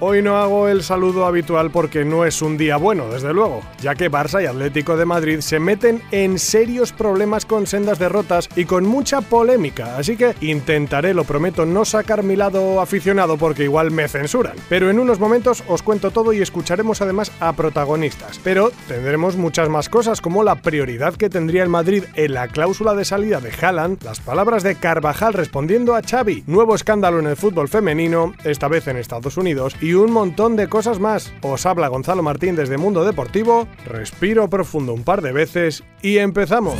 Hoy no hago el saludo habitual porque no es un día bueno, desde luego, ya que Barça y Atlético de Madrid se meten en serios problemas con sendas derrotas y con mucha polémica, así que intentaré, lo prometo, no sacar mi lado aficionado porque igual me censuran. Pero en unos momentos os cuento todo y escucharemos además a protagonistas. Pero tendremos muchas más cosas como la prioridad que tendría el Madrid en la cláusula de salida de Haaland, las palabras de Carvajal respondiendo a Xavi, nuevo escándalo en el fútbol femenino, esta vez en Estados Unidos, y y un montón de cosas más. Os habla Gonzalo Martín desde Mundo Deportivo, respiro profundo un par de veces y empezamos.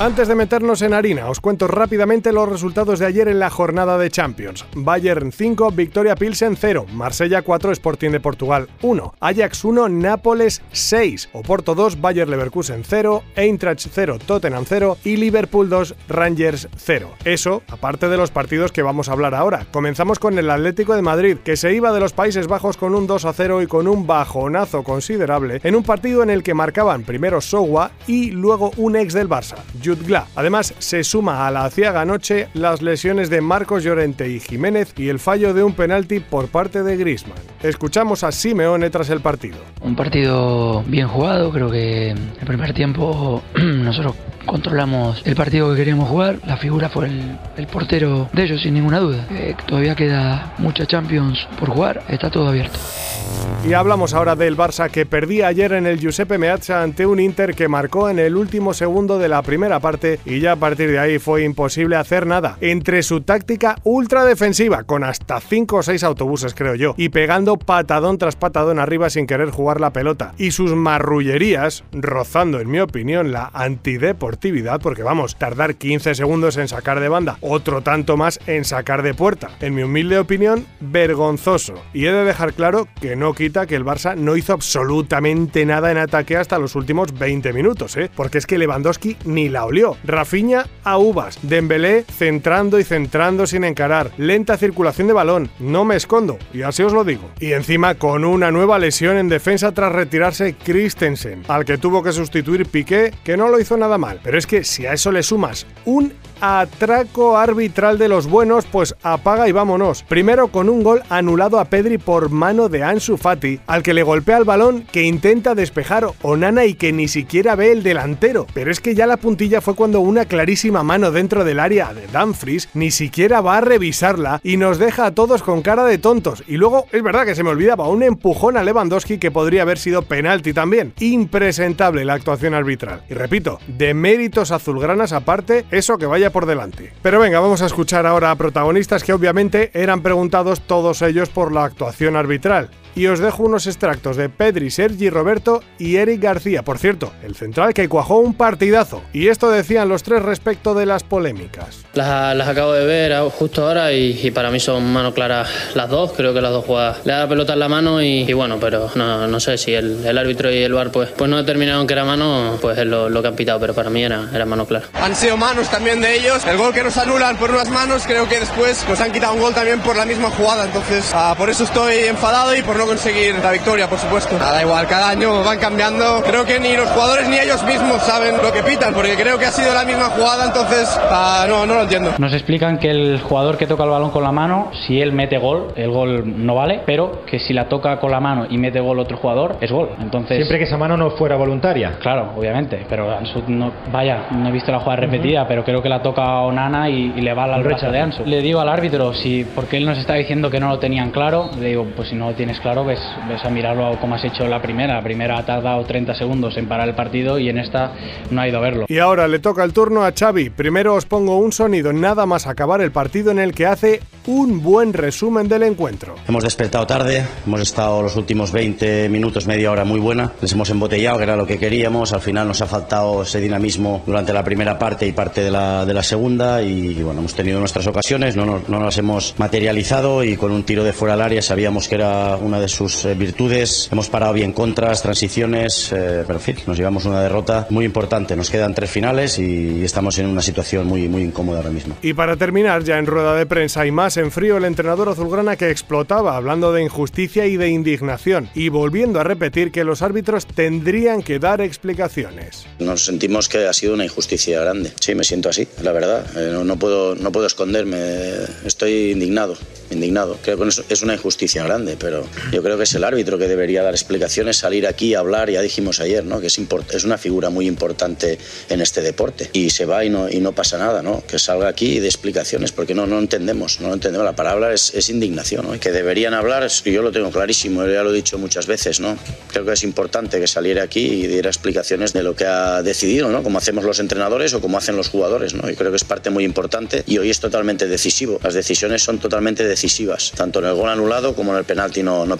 Antes de meternos en harina, os cuento rápidamente los resultados de ayer en la jornada de Champions. Bayern 5, Victoria Pilsen 0, Marsella 4, Sporting de Portugal 1, Ajax 1, Nápoles 6, Oporto 2, Bayer Leverkusen 0, Eintracht 0, Tottenham 0 y Liverpool 2, Rangers 0. Eso, aparte de los partidos que vamos a hablar ahora. Comenzamos con el Atlético de Madrid, que se iba de los Países Bajos con un 2 a 0 y con un bajonazo considerable en un partido en el que marcaban primero Sowa y luego un ex del Barça, Además, se suma a la aciaga noche las lesiones de Marcos Llorente y Jiménez y el fallo de un penalti por parte de Grisman. Escuchamos a Simeone tras el partido. Un partido bien jugado, creo que el primer tiempo nosotros controlamos el partido que queríamos jugar. La figura fue el, portero de ellos, sin ninguna duda. Eh, todavía queda mucha Champions por jugar, está todo abierto. Y hablamos ahora del Barça que perdía ayer en el Giuseppe Meazza ante un Inter que marcó en el último segundo de la primera parte y ya a partir de ahí fue imposible hacer nada. Entre su táctica ultra defensiva, con hasta 5 o 6 autobuses creo yo, y pegando patadón tras patadón arriba sin querer jugar la pelota, y sus marrullerías, rozando en mi opinión la antideportividad, porque vamos, tardar 15 segundos en sacar de banda, otro tanto más en sacar de puerta. En mi humilde opinión, vergonzoso. Y he de dejar claro que no quita que el Barça no hizo absolutamente nada en ataque hasta los últimos 20 minutos, ¿eh? Porque es que Lewandowski ni la olió. Rafinha a uvas, Dembélé centrando y centrando sin encarar, lenta circulación de balón, no me escondo, y así os lo digo. Y encima con una nueva lesión en defensa tras retirarse Christensen, al que tuvo que sustituir Piqué, que no lo hizo nada mal. Pero es que si a eso le sumas un atraco arbitral de los buenos, pues apaga y vámonos. Primero con un gol anulado a Pedri por mano de Ansu Fati, al que le golpea el balón que intenta despejar Onana y que ni siquiera ve el delantero. Pero es que ya la puntilla fue cuando una clarísima mano dentro del área de Dumfries ni siquiera va a revisarla y nos deja a todos con cara de tontos. Y luego es verdad que se me olvidaba un empujón a Lewandowski que podría haber sido penalti también. Impresentable la actuación arbitral. Y repito, de méritos azulgranas aparte, eso que vaya por delante. Pero venga, vamos a escuchar ahora a protagonistas que obviamente eran preguntados todos ellos por la actuación arbitral y os dejo unos extractos de Pedri, Sergi Roberto y Eric García. Por cierto, el central que cuajó un partidazo. Y esto decían los tres respecto de las polémicas. Las, acabo de ver justo ahora y, para mí son mano claras las dos. Creo que las dos jugadas le da la pelota en la mano y, bueno, pero no, sé si el, árbitro y el VAR pues, pues no determinaron que era mano, pues es lo, que han pitado, pero para mí era, era mano clara. Han sido manos también de ellos. El gol que nos anulan por unas manos, creo que después nos han quitado un gol también por la misma jugada. Entonces, ah, por eso estoy enfadado y por no conseguir la victoria, por supuesto. Nada igual, cada año van cambiando. Creo que ni los jugadores ni ellos mismos saben lo que pitan, porque creo que ha sido la misma jugada, entonces ah, no, no lo entiendo. Nos explican que el jugador que toca el balón con la mano, si él mete gol, el gol no vale, pero que si la toca con la mano y mete gol otro jugador, es gol. Entonces, Siempre que esa mano no fuera voluntaria. Claro, obviamente, pero Ansu no, vaya, no he visto la jugada repetida, pero creo que la toca Onana y, y le va al brazo de Ansu. Le digo al árbitro, si porque él nos está diciendo que no lo tenían claro, le digo, pues si no lo tienes claro, ves ves a mirarlo como has hecho la primera. La primera ha tardado 30 segundos en parar el partido y en esta no ha ido a verlo. Y ahora le toca el turno a Xavi. Primero os pongo un sonido nada más acabar el partido en el que hace un buen resumen del encuentro. Hemos despertado tarde, hemos estado los últimos 20 minutos, media hora muy buena. Les hemos embotellado, que era lo que queríamos. Al final nos ha faltado ese dinamismo durante la primera parte y parte de la, de la segunda y, bueno, hemos tenido nuestras ocasiones, no, no, no, las hemos materializado y con un tiro de fuera del área sabíamos que era una de sus eh, virtudes. Hemos parado bien contras, transiciones, eh, pero en fin, nos llevamos una derrota muy importante. Nos quedan tres finales y estamos en una situación muy, muy incómoda ahora mismo. Y para terminar, ya en rueda de prensa y más en frío, el entrenador azulgrana que explotaba hablando de injusticia y de indignación y volviendo a repetir que los árbitros tendrían que dar explicaciones. Nos sentimos que ha sido una injusticia grande. Sí, me siento así, la verdad. Eh, no, no, puedo, no puedo esconderme. Estoy indignado, indignado. Creo que es una injusticia grande, pero yo creo que es el árbitro que debería dar explicaciones, salir aquí a hablar. Ya dijimos ayer, ¿no? Que es, es una figura muy importante en este deporte. Y se va y no, y no pasa nada, ¿no? Que salga aquí y dé explicaciones, porque no, no entendemos, no entendemos. La palabra es, es indignación, ¿no? Y que deberían hablar, yo lo tengo clarísimo, ya lo he dicho muchas veces, ¿no? Creo que es importante que saliera aquí y diera explicaciones de lo que ha decidido, ¿no? Como hacemos los entrenadores o como hacen los jugadores, ¿no? Y creo que es parte muy importante y hoy es totalmente decisivo. Las decisiones son totalmente decisivas, tanto en el gol anulado como en el penalti no, no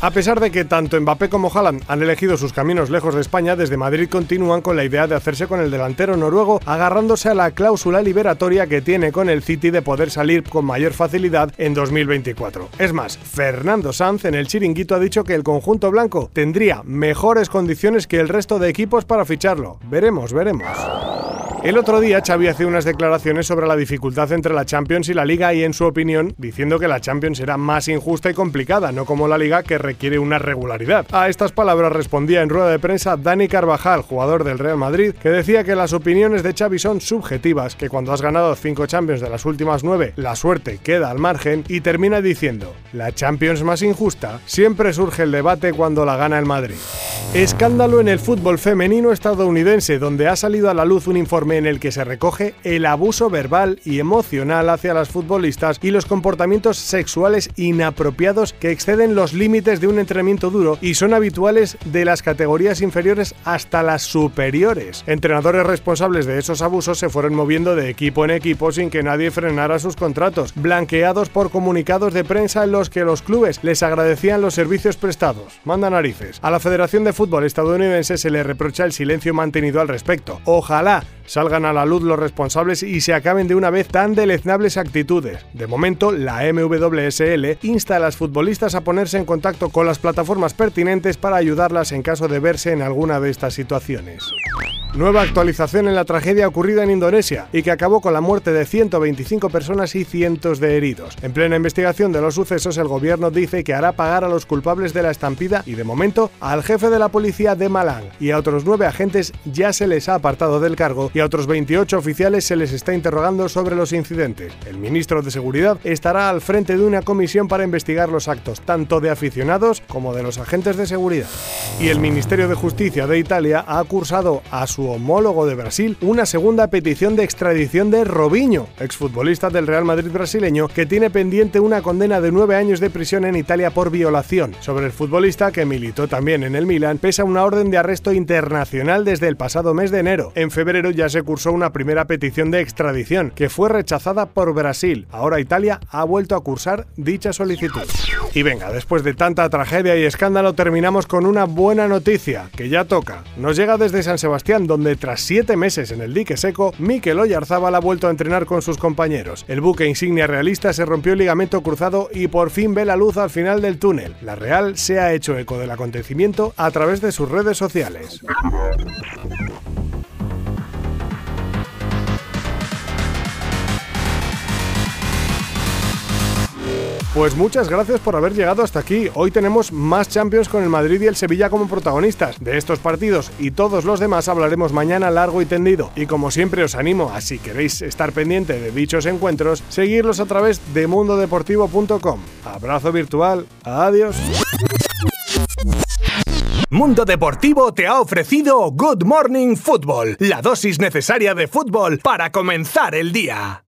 A pesar de que tanto Mbappé como Haaland han elegido sus caminos lejos de España, desde Madrid continúan con la idea de hacerse con el delantero noruego, agarrándose a la cláusula liberatoria que tiene con el City de poder salir con mayor facilidad en 2024. Es más, Fernando Sanz en el chiringuito ha dicho que el conjunto blanco tendría mejores condiciones que el resto de equipos para ficharlo. Veremos, veremos. El otro día Xavi hacía unas declaraciones sobre la dificultad entre la Champions y la Liga y en su opinión diciendo que la Champions era más injusta y complicada, no como la Liga que requiere una regularidad. A estas palabras respondía en rueda de prensa Dani Carvajal, jugador del Real Madrid, que decía que las opiniones de Xavi son subjetivas, que cuando has ganado 5 Champions de las últimas 9, la suerte queda al margen y termina diciendo, la Champions más injusta, siempre surge el debate cuando la gana el Madrid. Escándalo en el fútbol femenino estadounidense, donde ha salido a la luz un informe en el que se recoge el abuso verbal y emocional hacia las futbolistas y los comportamientos sexuales inapropiados que exceden los límites de un entrenamiento duro y son habituales de las categorías inferiores hasta las superiores. Entrenadores responsables de esos abusos se fueron moviendo de equipo en equipo sin que nadie frenara sus contratos, blanqueados por comunicados de prensa en los que los clubes les agradecían los servicios prestados. Manda narices. A la Federación de Fútbol estadounidense se le reprocha el silencio mantenido al respecto. Ojalá salgan a la luz los responsables y se acaben de una vez tan deleznables actitudes. De momento, la MWSL insta a las futbolistas a ponerse en contacto con las plataformas pertinentes para ayudarlas en caso de verse en alguna de estas situaciones. Nueva actualización en la tragedia ocurrida en Indonesia y que acabó con la muerte de 125 personas y cientos de heridos. En plena investigación de los sucesos, el gobierno dice que hará pagar a los culpables de la estampida y de momento al jefe de la policía de Malang y a otros nueve agentes ya se les ha apartado del cargo y a otros 28 oficiales se les está interrogando sobre los incidentes. El ministro de Seguridad estará al frente de una comisión para investigar los actos tanto de aficionados como de los agentes de seguridad. Y el Ministerio de Justicia de Italia ha a su homólogo de Brasil una segunda petición de extradición de Robinho, exfutbolista del Real Madrid brasileño, que tiene pendiente una condena de nueve años de prisión en Italia por violación. Sobre el futbolista, que militó también en el Milan, pesa una orden de arresto internacional desde el pasado mes de enero. En febrero ya se cursó una primera petición de extradición, que fue rechazada por Brasil. Ahora Italia ha vuelto a cursar dicha solicitud. Y venga, después de tanta tragedia y escándalo, terminamos con una buena noticia, que ya toca. Nos llega desde San Sebastián, donde tras siete meses en el dique seco, Mikel Oyarzábal ha vuelto a entrenar con sus compañeros. El buque insignia realista se rompió el ligamento cruzado y por fin ve la luz al final del túnel. La Real se ha hecho eco del acontecimiento a través de sus redes sociales. Pues muchas gracias por haber llegado hasta aquí. Hoy tenemos más Champions con el Madrid y el Sevilla como protagonistas. De estos partidos y todos los demás hablaremos mañana largo y tendido. Y como siempre os animo a si queréis estar pendiente de dichos encuentros, seguirlos a través de mundodeportivo.com. Abrazo virtual. Adiós. Mundo Deportivo te ha ofrecido Good Morning Football, la dosis necesaria de fútbol para comenzar el día.